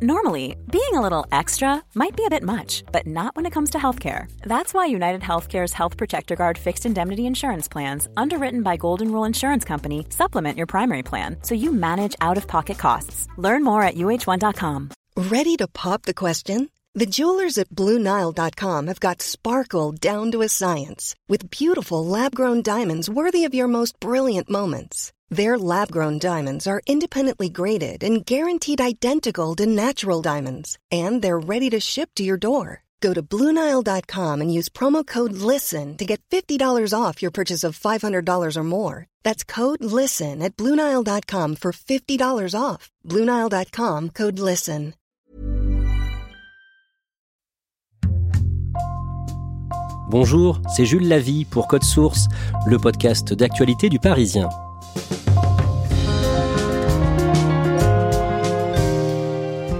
Normally, being a little extra might be a bit much, but not when it comes to healthcare. That's why United Healthcare's Health Protector Guard fixed indemnity insurance plans, underwritten by Golden Rule Insurance Company, supplement your primary plan so you manage out of pocket costs. Learn more at uh1.com. Ready to pop the question? The jewelers at Bluenile.com have got sparkle down to a science with beautiful lab grown diamonds worthy of your most brilliant moments. Their lab grown diamonds are independently graded and guaranteed identical to natural diamonds, and they're ready to ship to your door. Go to Bluenile.com and use promo code LISTEN to get $50 off your purchase of $500 or more. That's code LISTEN at Bluenile.com for $50 off. Bluenile.com code LISTEN. Bonjour, c'est Jules Lavie pour Code Source, le podcast d'actualité du Parisien.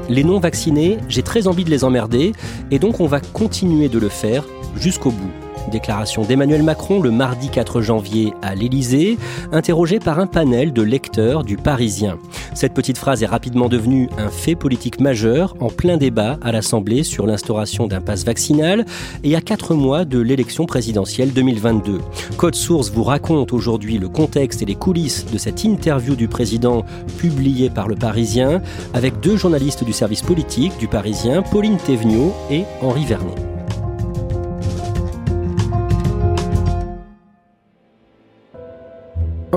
Les non-vaccinés, j'ai très envie de les emmerder, et donc on va continuer de le faire jusqu'au bout. Déclaration d'Emmanuel Macron le mardi 4 janvier à l'Élysée, interrogé par un panel de lecteurs du Parisien. Cette petite phrase est rapidement devenue un fait politique majeur en plein débat à l'Assemblée sur l'instauration d'un pass vaccinal et à quatre mois de l'élection présidentielle 2022. Code Source vous raconte aujourd'hui le contexte et les coulisses de cette interview du président publiée par le Parisien avec deux journalistes du service politique du Parisien, Pauline Thévenot et Henri Vernet.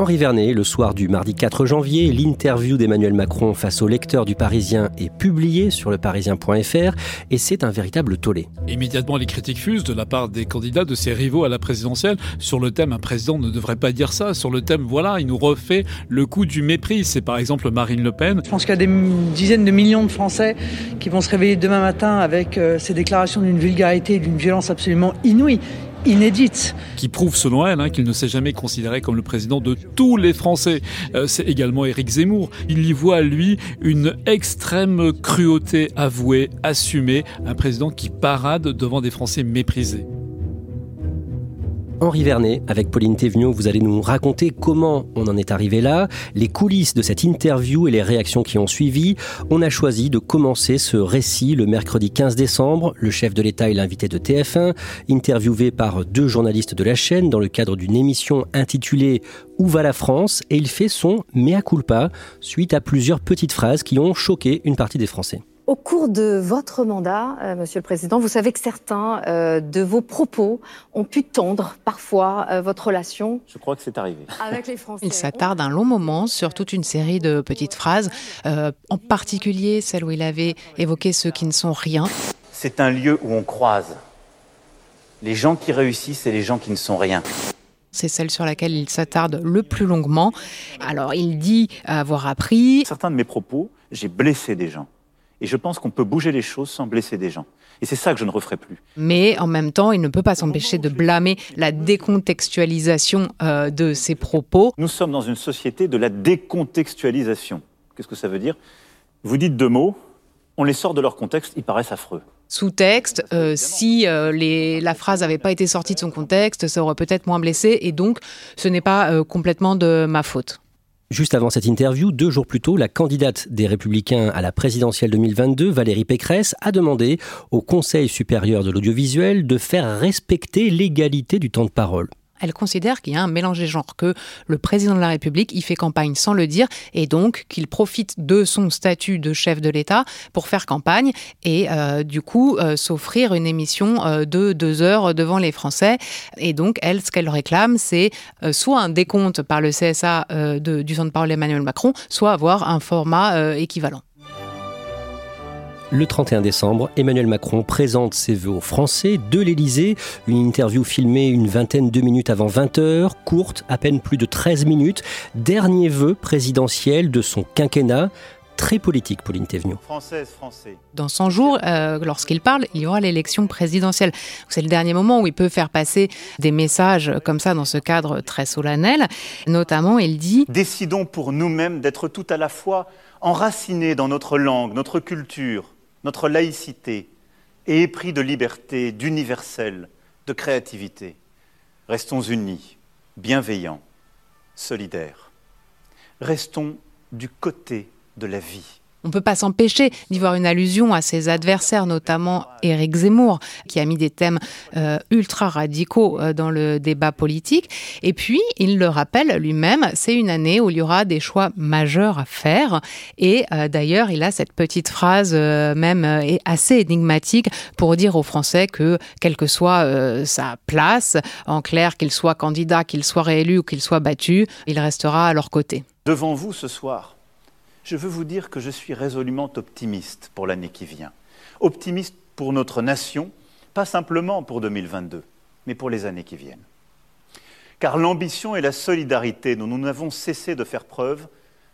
Henri Vernet, le soir du mardi 4 janvier, l'interview d'Emmanuel Macron face au lecteur du Parisien est publiée sur le parisien.fr et c'est un véritable tollé. Immédiatement, les critiques fusent de la part des candidats de ses rivaux à la présidentielle sur le thème un président ne devrait pas dire ça, sur le thème voilà, il nous refait le coup du mépris. C'est par exemple Marine Le Pen. Je pense qu'il y a des dizaines de millions de Français qui vont se réveiller demain matin avec euh, ces déclarations d'une vulgarité et d'une violence absolument inouïe inédite. Qui prouve, selon elle, hein, qu'il ne s'est jamais considéré comme le président de tous les Français. Euh, c'est également Éric Zemmour. Il y voit, lui, une extrême cruauté avouée, assumée, un président qui parade devant des Français méprisés. Henri Vernet, avec Pauline Thévenot, vous allez nous raconter comment on en est arrivé là, les coulisses de cette interview et les réactions qui ont suivi. On a choisi de commencer ce récit le mercredi 15 décembre. Le chef de l'État est l'invité de TF1, interviewé par deux journalistes de la chaîne dans le cadre d'une émission intitulée Où va la France? Et il fait son mea culpa suite à plusieurs petites phrases qui ont choqué une partie des Français. Au cours de votre mandat, euh, Monsieur le Président, vous savez que certains euh, de vos propos ont pu tendre parfois euh, votre relation. Je crois que c'est arrivé. Avec les Français. Il s'attarde un long moment sur toute une série de petites phrases, en particulier celle où il avait évoqué ceux qui ne sont rien. C'est un lieu où on croise les gens qui réussissent et les gens qui ne sont rien. C'est celle sur laquelle il s'attarde le plus longuement. Alors, il dit avoir appris. Certains de mes propos, j'ai blessé des gens. Et je pense qu'on peut bouger les choses sans blesser des gens. Et c'est ça que je ne referai plus. Mais en même temps, il ne peut pas s'empêcher de blâmer la décontextualisation euh, de ses propos. Nous sommes dans une société de la décontextualisation. Qu'est-ce que ça veut dire? Vous dites deux mots, on les sort de leur contexte, ils paraissent affreux. Sous-texte, euh, si euh, les, la phrase n'avait pas été sortie de son contexte, ça aurait peut-être moins blessé, et donc ce n'est pas complètement de ma faute. Juste avant cette interview, deux jours plus tôt, la candidate des Républicains à la présidentielle 2022, Valérie Pécresse, a demandé au Conseil supérieur de l'audiovisuel de faire respecter l'égalité du temps de parole elle considère qu'il y a un mélange des genres, que le président de la République y fait campagne sans le dire et donc qu'il profite de son statut de chef de l'État pour faire campagne et euh, du coup euh, s'offrir une émission euh, de deux heures devant les Français. Et donc, elle, ce qu'elle réclame, c'est soit un décompte par le CSA du centre de parole Emmanuel Macron, soit avoir un format équivalent. Le 31 décembre, Emmanuel Macron présente ses vœux aux Français de l'Élysée. Une interview filmée une vingtaine de minutes avant 20h, courte, à peine plus de 13 minutes. Dernier vœu présidentiel de son quinquennat très politique, Pauline Thévenoud. Française, français. Dans 100 jours, euh, lorsqu'il parle, il y aura l'élection présidentielle. C'est le dernier moment où il peut faire passer des messages comme ça dans ce cadre très solennel. Notamment, il dit Décidons pour nous-mêmes d'être tout à la fois enracinés dans notre langue, notre culture, notre laïcité et épris de liberté, d'universel, de créativité. Restons unis, bienveillants, solidaires. Restons du côté de la vie On ne peut pas s'empêcher d'y voir une allusion à ses adversaires, notamment Éric Zemmour, qui a mis des thèmes euh, ultra radicaux euh, dans le débat politique. Et puis, il le rappelle lui-même, c'est une année où il y aura des choix majeurs à faire. Et euh, d'ailleurs, il a cette petite phrase, même assez énigmatique, pour dire aux Français que, quelle que soit sa place, en clair, qu'il soit candidat, qu'il soit réélu ou qu'il soit battu, il restera à leur côté. Devant vous ce soir, je veux vous dire que je suis résolument optimiste pour l'année qui vient. Optimiste pour notre nation, pas simplement pour 2022, mais pour les années qui viennent. Car l'ambition et la solidarité dont nous n'avons cessé de faire preuve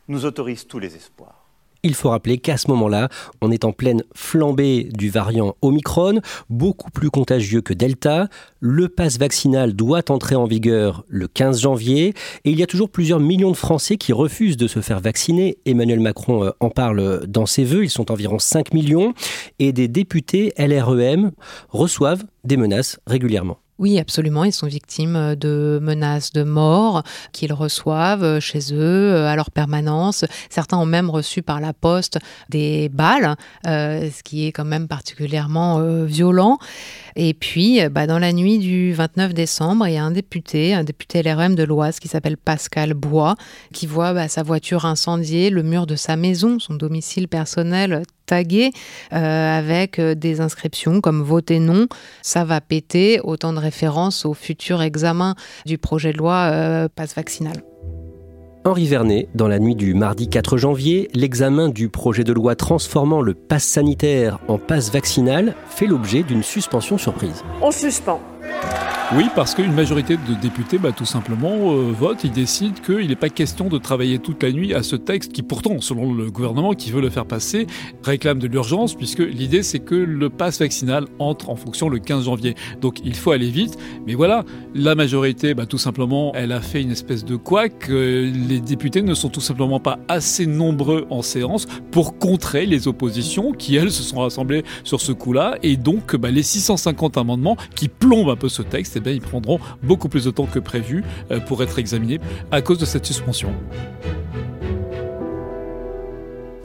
nous autorisent tous les espoirs. Il faut rappeler qu'à ce moment-là, on est en pleine flambée du variant Omicron, beaucoup plus contagieux que Delta. Le pass vaccinal doit entrer en vigueur le 15 janvier et il y a toujours plusieurs millions de Français qui refusent de se faire vacciner. Emmanuel Macron euh, en parle dans ses vœux, ils sont environ 5 millions et des députés LREM reçoivent des menaces régulièrement. Oui, absolument. Ils sont victimes euh, de menaces de mort qu'ils reçoivent euh, chez eux, euh, à leur permanence. Certains ont même reçu par la poste des balles, ce qui est quand même particulièrement violent. Et puis, bah, dans la nuit du 29 décembre, il y a un député, un député LRM de l'Oise qui s'appelle Pascal Bois, qui voit bah, sa voiture incendiée, le mur de sa maison, son domicile personnel tagué avec des inscriptions comme voter non, ça va péter, autant de référence au futur examen du projet de loi euh, passe vaccinal. Henri Vernet, dans la nuit du mardi 4 janvier, l'examen du projet de loi transformant le pass sanitaire en passe vaccinal fait l'objet d'une suspension surprise. On suspend. Oui, parce qu'une majorité de députés, bah, tout simplement, euh, votent, ils décident qu'il n'est pas question de travailler toute la nuit à ce texte qui, pourtant, selon le gouvernement qui veut le faire passer, réclame de l'urgence, puisque l'idée, c'est que le pass vaccinal entre en fonction le 15 janvier. Donc, il faut aller vite. Mais voilà, la majorité, bah, tout simplement, elle a fait une espèce de couac. les députés ne sont tout simplement pas assez nombreux en séance pour contrer les oppositions qui, elles, se sont rassemblées sur ce coup-là. Et donc, bah, les 650 amendements qui plombent un peu ce texte, eh ils prendront beaucoup plus de temps que prévu euh, pour être examinés à cause de cette suspension.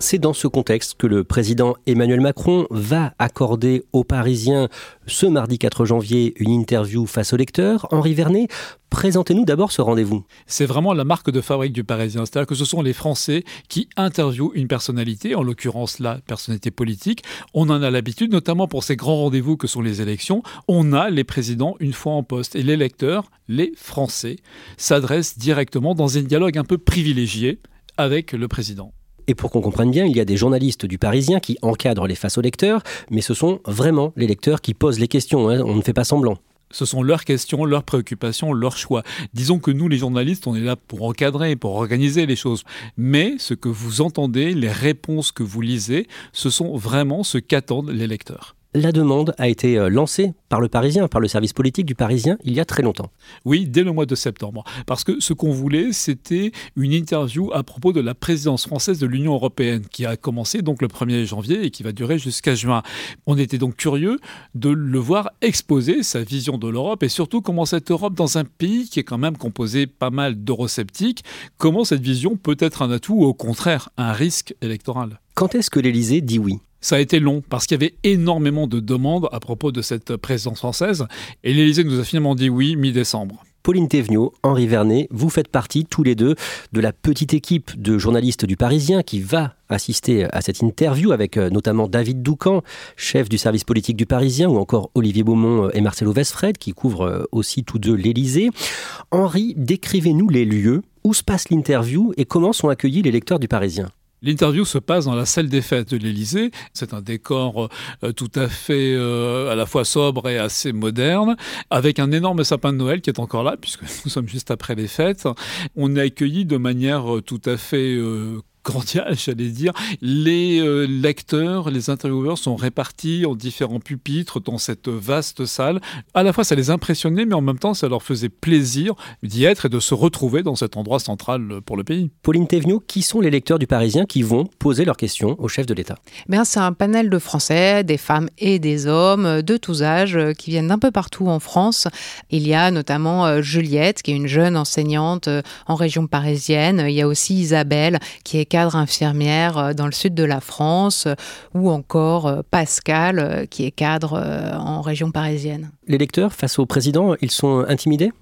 C'est dans ce contexte que le président Emmanuel Macron va accorder aux Parisiens ce mardi 4 janvier une interview face aux lecteurs. Henri Vernet, présentez-nous d'abord ce rendez-vous. C'est vraiment la marque de fabrique du Parisien, c'est-à-dire que ce sont les Français qui interviewent une personnalité, en l'occurrence la personnalité politique. On en a l'habitude, notamment pour ces grands rendez-vous que sont les élections. On a les présidents une fois en poste et les lecteurs, les Français, s'adressent directement dans un dialogue un peu privilégié avec le président. Et pour qu'on comprenne bien, il y a des journalistes du Parisien qui encadrent les faces aux lecteurs, mais ce sont vraiment les lecteurs qui posent les questions, hein. on ne fait pas semblant. Ce sont leurs questions, leurs préoccupations, leurs choix. Disons que nous, les journalistes, on est là pour encadrer, pour organiser les choses. Mais ce que vous entendez, les réponses que vous lisez, ce sont vraiment ce qu'attendent les lecteurs. La demande a été euh, lancée par le Parisien, par le service politique du Parisien, il y a très longtemps. Oui, dès le mois de septembre. Parce que ce qu'on voulait, c'était une interview à propos de la présidence française de l'Union européenne, qui a commencé donc le 1er janvier et qui va durer jusqu'à juin. On était donc curieux de le voir exposer sa vision de l'Europe et surtout comment cette Europe, dans un pays qui est quand même composé pas mal d'eurosceptiques, comment cette vision peut être un atout ou au contraire un risque électoral. Quand est-ce que l'Élysée dit oui? Ça a été long parce qu'il y avait énormément de demandes à propos de cette présidence française et l'Élysée nous a finalement dit oui mi-décembre. Pauline Thévenot, Henri Vernet, vous faites partie tous les deux de la petite équipe de journalistes du Parisien qui va assister à cette interview avec euh, notamment David Doucan, chef du service politique du Parisien, ou encore Olivier Beaumont et Marcelo Vesfred qui couvrent euh, aussi tous deux l'Élysée. Henri, décrivez-nous les lieux où se passe l'interview et comment sont accueillis les lecteurs du Parisien? L'interview se passe dans la salle des fêtes de l'Élysée. C'est un décor euh, tout à fait euh, à la fois sobre et assez moderne, avec un énorme sapin de Noël qui est encore là, puisque nous sommes juste après les fêtes. On est accueilli de manière euh, tout à fait cordial, j'allais dire. Les euh, lecteurs, les intervieweurs sont répartis en différents pupitres dans cette vaste salle. À la fois, ça les impressionnait, mais en même temps, ça leur faisait plaisir d'y être et de se retrouver dans cet endroit central pour le pays. Pauline Thévenot, qui sont les lecteurs du Parisien qui vont poser leurs questions au chef de l'État? Bien, C'est un panel de Français, des femmes et des hommes de tous âges euh, qui viennent d'un peu partout en France. Il y a notamment euh, Juliette, qui est une jeune enseignante en région parisienne. Il y a aussi Isabelle, qui est cadre infirmière dans le sud de la France, ou encore Pascal, qui est cadre en région parisienne. Les lecteurs, face au président, ils sont intimidés?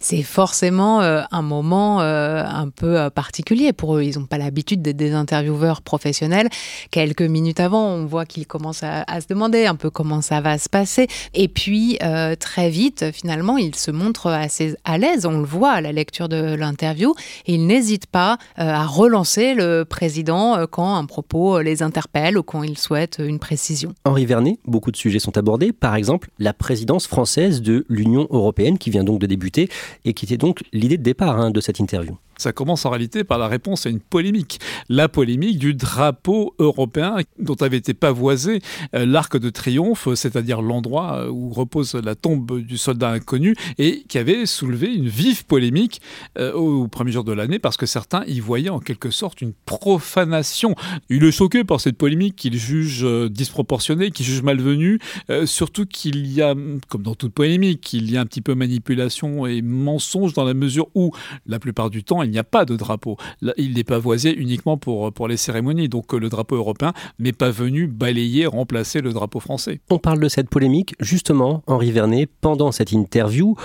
C'est forcément euh, un moment euh, un peu euh, particulier pour eux. Ils n'ont pas l'habitude d'être des intervieweurs professionnels. Quelques minutes avant, on voit qu'ils commencent à, se demander un peu comment ça va se passer. Et puis, très vite, finalement, ils se montrent assez à l'aise. On le voit à la lecture de l'interview. Ils n'hésitent pas à relancer le président quand un propos les interpelle ou quand ils souhaitent une précision. Henri Vernet, beaucoup de sujets sont abordés. Par exemple, la présidence française de l'Union européenne qui vient donc de débuter et qui était donc l'idée de départ hein, de cette interview. Ça commence en réalité par la réponse à une polémique. La polémique du drapeau européen dont avait été pavoisé euh, l'arc de triomphe, c'est-à-dire l'endroit euh, où repose la tombe du soldat inconnu, et qui avait soulevé une vive polémique euh, au premier jour de l'année parce que certains y voyaient en quelque sorte une profanation. Il est choqué par cette polémique qu'il juge disproportionnée, qu'il juge malvenue, surtout qu'il y a, comme dans toute polémique, il y a un petit peu manipulation et mensonge dans la mesure où, la plupart du temps, il n'y a pas de drapeau. il n'est pas voisé uniquement pour, pour les cérémonies. Donc le drapeau européen n'est pas venu balayer, remplacer le drapeau français. On parle de cette polémique justement, Henri Vernet, pendant cette interview.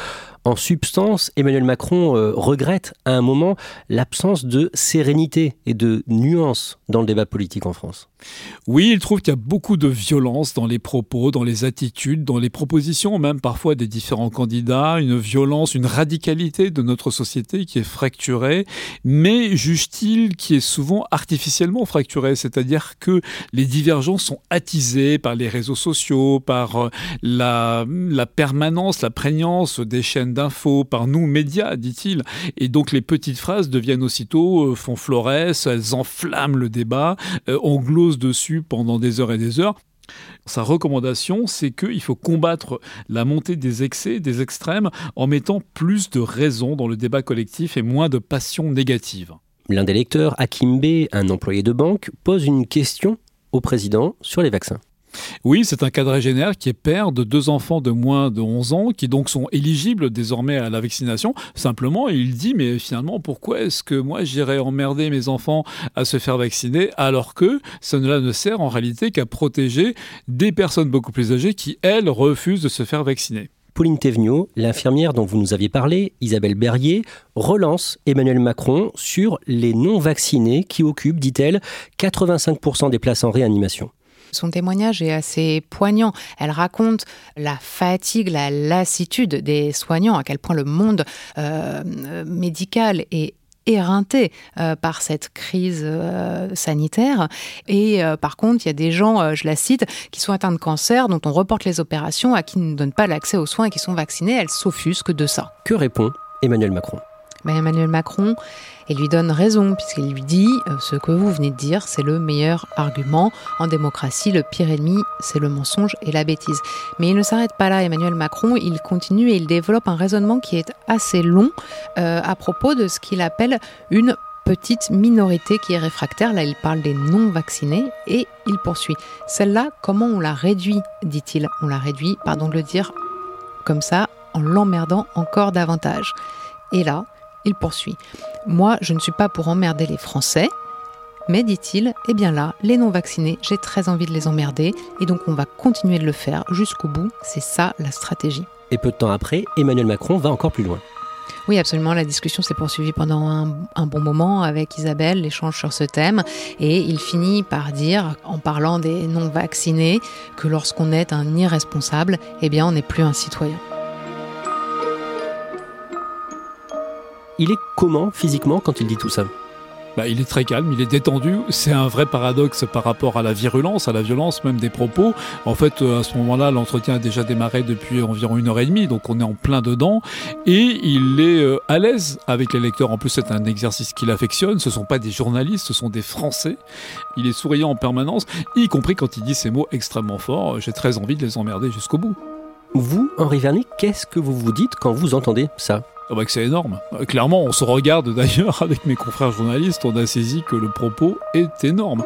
En substance, Emmanuel Macron euh, regrette à un moment l'absence de sérénité et de nuance dans le débat politique en France. Oui, il trouve qu'il y a beaucoup de violence dans les propos, dans les attitudes, dans les propositions même parfois des différents candidats, une violence, une radicalité de notre société qui est fracturée, mais juge-t-il qui est souvent artificiellement fracturée, c'est-à-dire que les divergences sont attisées par les réseaux sociaux, par euh, la, la permanence, la prégnance des chaînes d'infos, par nous, médias, dit-il. Et donc les petites phrases deviennent aussitôt, euh, font florès, elles enflamment le débat, euh, on glose dessus pendant des heures et des heures. Sa recommandation, c'est qu'il faut combattre la montée des excès, des extrêmes, en mettant plus de raison dans le débat collectif et moins de passion négative. L'un des lecteurs, Hakim B, un employé de banque, pose une question au président sur les vaccins. Oui, c'est un quadragénaire qui est père de deux enfants de moins de 11 ans, qui donc sont éligibles désormais à la vaccination. Simplement, il dit, mais finalement, pourquoi est-ce que moi j'irais emmerder mes enfants à se faire vacciner alors que cela ne sert en réalité qu'à protéger des personnes beaucoup plus âgées qui, elles, refusent de se faire vacciner? Pauline Thévenot, l'infirmière dont vous nous aviez parlé, Isabelle Berrier, relance Emmanuel Macron sur les non-vaccinés qui occupent, dit-elle, 85% des places en réanimation. Son témoignage est assez poignant. Elle raconte la fatigue, la lassitude des soignants, à quel point le monde euh, médical est éreinté euh, par cette crise euh, sanitaire. Et par contre, il y a des gens, je la cite, qui sont atteints de cancer, dont on reporte les opérations, à qui ne donne pas l'accès aux soins et qui sont vaccinés. Elle s'offusque de ça. Que répond Emmanuel Macron? Emmanuel Macron et lui donne raison, puisqu'il lui dit euh, ce que vous venez de dire, c'est le meilleur argument. En démocratie, le pire ennemi, c'est le mensonge et la bêtise. Mais il ne s'arrête pas là, Emmanuel Macron, il continue et il développe un raisonnement qui est assez long euh, à propos de ce qu'il appelle une petite minorité qui est réfractaire. Là, il parle des non-vaccinés et il poursuit. Celle-là, comment on la réduit, dit-il? On la réduit, pardon de le dire comme ça, en l'emmerdant encore davantage. Et là, il poursuit. Moi, je ne suis pas pour emmerder les Français, mais dit-il, eh bien là, les non-vaccinés, j'ai très envie de les emmerder, et donc on va continuer de le faire jusqu'au bout. C'est ça la stratégie. Et peu de temps après, Emmanuel Macron va encore plus loin. Oui, absolument. La discussion s'est poursuivie pendant un, un, bon moment avec Isabelle, l'échange sur ce thème. Et il finit par dire, en parlant des non-vaccinés, que lorsqu'on est un irresponsable, eh bien, on n'est plus un citoyen. Il est comment physiquement quand il dit tout ça bah, il est très calme, il est détendu. C'est un vrai paradoxe par rapport à la virulence, à la violence même des propos. En fait, euh, à ce moment-là, l'entretien a déjà démarré depuis environ une heure et demie, donc on est en plein dedans. Et il est euh, à l'aise avec les lecteurs. En plus, c'est un exercice qu'il affectionne. Ce ne sont pas des journalistes, ce sont des Français. Il est souriant en permanence, y compris quand il dit ces mots extrêmement forts. J'ai très envie de les emmerder jusqu'au bout. Vous, Henri Vernet, qu'est-ce que vous vous dites quand vous entendez ça? Ah bah que c'est énorme. Euh, clairement, on se regarde d'ailleurs avec mes confrères journalistes, on a saisi que le propos est énorme.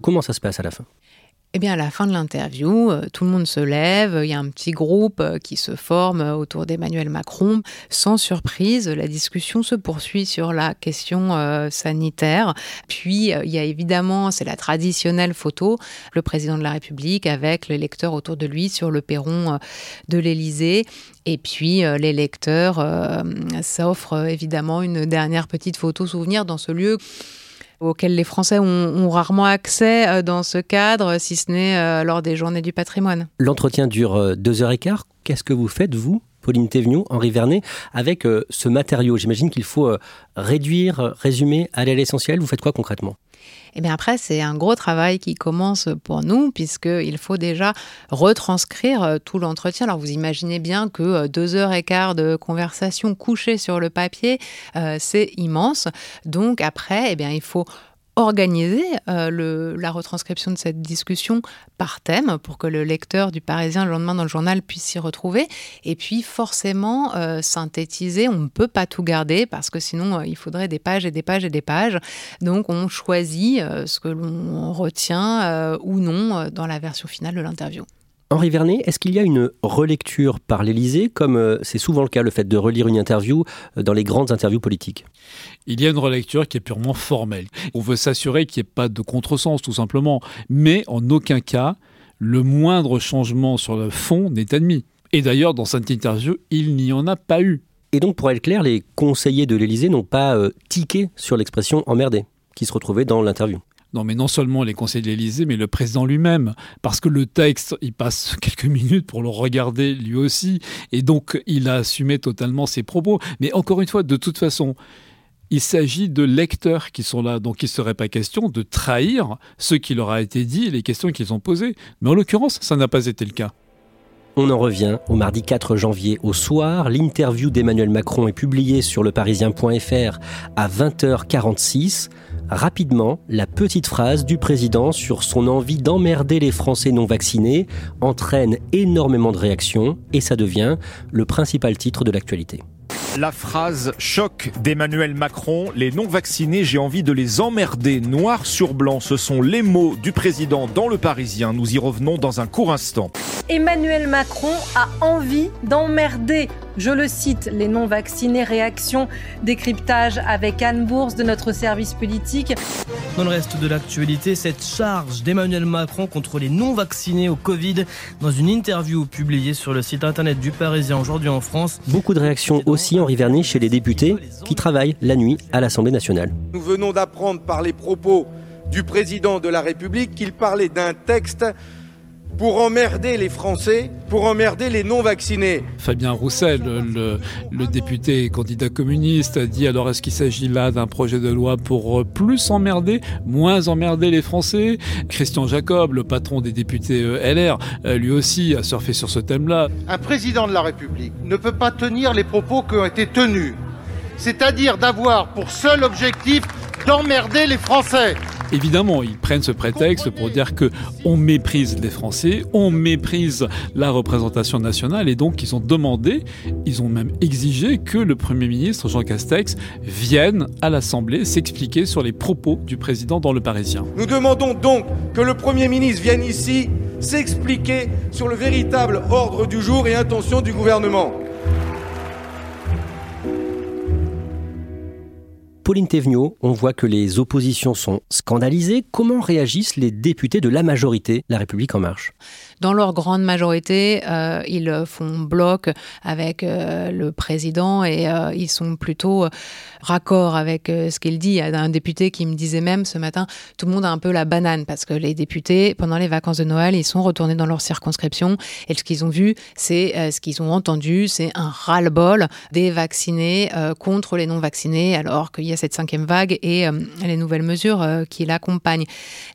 Comment ça se passe à la fin? Eh bien, à la fin de l'interview, euh, tout le monde se lève, il y a un petit groupe euh, qui se forme euh, autour d'Emmanuel Macron. Sans surprise, la discussion se poursuit sur la question sanitaire. Puis, il y a évidemment, c'est la traditionnelle photo, le président de la République avec les lecteurs autour de lui sur le perron de l'Élysée. Et puis, les lecteurs s'offrent évidemment une dernière petite photo souvenir dans ce lieu auxquels les Français ont, rarement accès euh, dans ce cadre, si ce n'est euh, lors des journées du patrimoine. L'entretien dure euh, deux heures et quart. Qu'est-ce que vous faites, vous, Pauline Thévenoud, Henri Vernet, avec ce matériau? J'imagine qu'il faut réduire, résumer, aller à l'essentiel. Vous faites quoi concrètement? Et eh bien après, c'est un gros travail qui commence pour nous, puisqu'il faut déjà retranscrire euh, tout l'entretien. Alors vous imaginez bien que euh, deux heures et quart de conversation couchée sur le papier, euh, c'est immense. Donc après, eh bien, il faut organiser euh, la retranscription de cette discussion par thème pour que le lecteur du Parisien le lendemain dans le journal puisse s'y retrouver. Et puis forcément euh, synthétiser, on ne peut pas tout garder parce que sinon euh, il faudrait des pages et des pages et des pages. Donc on choisit ce que l'on retient ou non dans la version finale de l'interview. Henri Vernet, est-ce qu'il y a une relecture par l'Élysée, comme euh, c'est souvent le cas, le fait de relire une interview euh, dans les grandes interviews politiques? Il y a une relecture qui est purement formelle. On veut s'assurer qu'il n'y ait pas de contresens, tout simplement. Mais en aucun cas, le moindre changement sur le fond n'est admis. Et d'ailleurs, dans cette interview, il n'y en a pas eu. Et donc, pour être clair, les conseillers de l'Élysée n'ont pas euh, tiqué sur l'expression emmerdé qui se retrouvait dans l'interview. Non, mais non seulement les conseillers de l'Élysée, mais le président lui-même. Parce que le texte, il passe quelques minutes pour le regarder lui aussi. Et donc, il a assumé totalement ses propos. Mais encore une fois, de toute façon, il s'agit de lecteurs qui sont là. Donc, il ne serait pas question de trahir ce qui leur a été dit et les questions qu'ils ont posées. Mais en l'occurrence, ça n'a pas été le cas. On en revient au mardi 4 janvier au soir. L'interview d'Emmanuel Macron est publiée sur leparisien.fr à 20h46. Rapidement, la petite phrase du président sur son envie d'emmerder les Français non vaccinés entraîne énormément de réactions et ça devient le principal titre de l'actualité. La phrase choc d'Emmanuel Macron, les non-vaccinés, j'ai envie de les emmerder, noir sur blanc, ce sont les mots du président dans le Parisien. Nous y revenons dans un court instant. Emmanuel Macron a envie d'emmerder. Je le cite, les non-vaccinés, réaction, décryptage avec Anne Bourse de notre service politique. Dans le reste de l'actualité, cette charge d'Emmanuel Macron contre les non-vaccinés au Covid dans une interview publiée sur le site internet du Parisien aujourd'hui en France. Beaucoup de réactions aussi, Henri Vernet, chez les députés qui travaillent la nuit à l'Assemblée nationale. Nous venons d'apprendre par les propos du président de la République qu'il parlait d'un texte pour emmerder les Français, pour emmerder les non-vaccinés. Fabien Roussel, le, député candidat communiste, a dit alors est-ce qu'il s'agit là d'un projet de loi pour plus emmerder, moins emmerder les Français? Christian Jacob, le patron des députés euh, LR, euh, lui aussi a surfé sur ce thème-là. Un président de la République ne peut pas tenir les propos qui ont été tenus, c'est-à-dire d'avoir pour seul objectif d'emmerder les Français. Évidemment, ils prennent ce prétexte pour dire que on méprise les Français, on méprise la représentation nationale et donc ils ont demandé, ils ont même exigé que le Premier ministre Jean Castex vienne à l'Assemblée s'expliquer sur les propos du président dans le Parisien. Nous demandons donc que le Premier ministre vienne ici s'expliquer sur le véritable ordre du jour et intention du gouvernement. Pauline Thévenot, on voit que les oppositions sont scandalisées. Comment réagissent les députés de la majorité, La République en marche? Dans leur grande majorité, euh, ils font bloc avec euh, le président et euh, ils sont plutôt raccord avec ce qu'il dit. Il y a un député qui me disait même ce matin, tout le monde a un peu la banane parce que les députés, pendant les vacances de Noël, ils sont retournés dans leur circonscription et ce qu'ils ont vu, c'est ce qu'ils ont entendu, c'est un ras-le-bol des vaccinés contre les non-vaccinés alors qu'il y a cette cinquième vague et les nouvelles mesures qui l'accompagnent.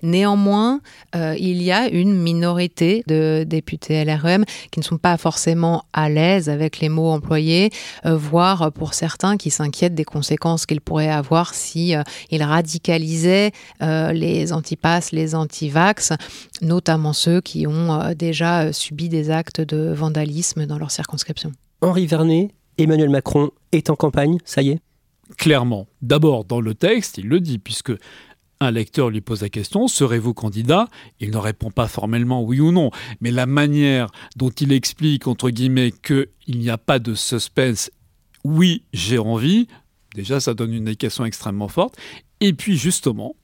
Néanmoins, il y a une minorité de députés LREM qui ne sont pas forcément à l'aise avec les mots employés, euh, voire pour certains qui s'inquiètent des conséquences qu'il pourrait avoir si euh, il radicalisait euh, les antipasses, les antivax, notamment ceux qui ont déjà subi des actes de vandalisme dans leur circonscription. Henri Vernet, Emmanuel Macron est en campagne, ça y est? Clairement. D'abord, dans le texte, il le dit, puisque un lecteur lui pose la question, serez-vous candidat? Il ne répond pas formellement oui ou non, mais la manière dont il explique, entre guillemets, qu'il n'y a pas de suspense, oui, j'ai envie, déjà ça donne une indication extrêmement forte. Et puis justement,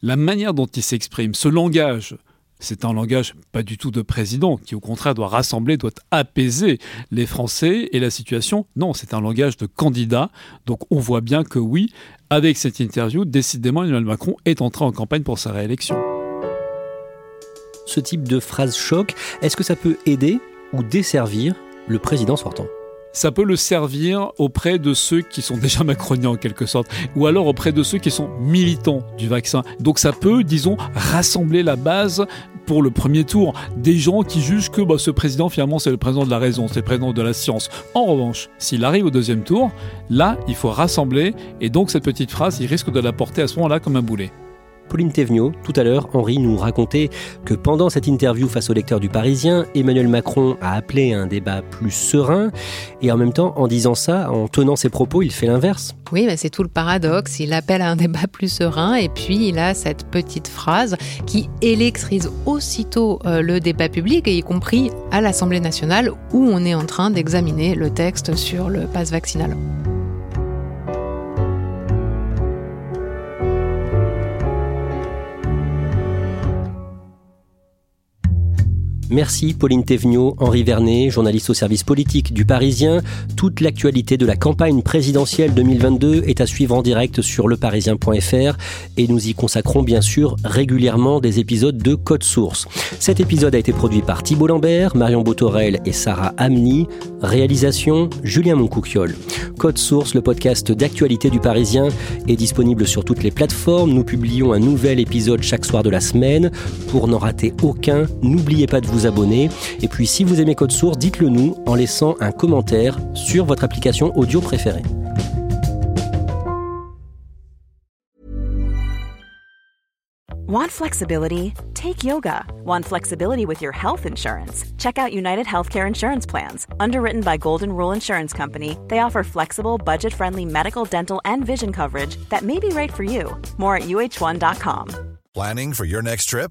la manière dont il s'exprime, ce langage c'est un langage pas du tout de président, qui au contraire doit rassembler, doit apaiser les Français et la situation. Non, c'est un langage de candidat. Donc on voit bien que oui, avec cette interview, décidément Emmanuel Macron est entré en campagne pour sa réélection. Ce type de phrase choc, est-ce que ça peut aider ou desservir le président sortant? Ça peut le servir auprès de ceux qui sont déjà macroniens en quelque sorte, ou alors auprès de ceux qui sont militants du vaccin. Donc ça peut, disons, rassembler la base pour le premier tour des gens qui jugent que bah, ce président finalement c'est le président de la raison, c'est le président de la science. En revanche, s'il arrive au deuxième tour, là il faut rassembler et donc cette petite phrase il risque de la porter à ce moment-là comme un boulet. Pauline Thévenot, tout à l'heure, Henri nous racontait que pendant cette interview face au lecteur du Parisien, Emmanuel Macron a appelé à un débat plus serein et en même temps, en disant ça, en tenant ses propos, il fait l'inverse. Oui, mais c'est tout le paradoxe. Il appelle à un débat plus serein et puis il a cette petite phrase qui électrise aussitôt euh, le débat public, y compris à l'Assemblée nationale où on est en train d'examiner le texte sur le passe vaccinal. Merci Pauline Thévenot, Henri Vernet, journaliste au service politique du Parisien. Toute l'actualité de la campagne présidentielle 2022 est à suivre en direct sur leparisien.fr et nous y consacrons bien sûr régulièrement des épisodes de Code Source. Cet épisode a été produit par Thibault Lambert, Marion Botorel et Sarah Amni. Réalisation Julien Moncouquiol. Code Source, le podcast d'actualité du Parisien, est disponible sur toutes les plateformes. Nous publions un nouvel épisode chaque soir de la semaine. Pour n'en rater aucun, n'oubliez pas de vous abonner. Et puis si vous aimez Code Source, dites-le nous en laissant un commentaire sur votre application audio préférée. Want flexibility? Take yoga. Want flexibility with your health insurance? Check out United Healthcare Insurance Plans. Underwritten by Golden Rule Insurance Company, they offer flexible, budget friendly medical, dental, and vision coverage that may be right for you. More at uh1.com. Planning for your next trip?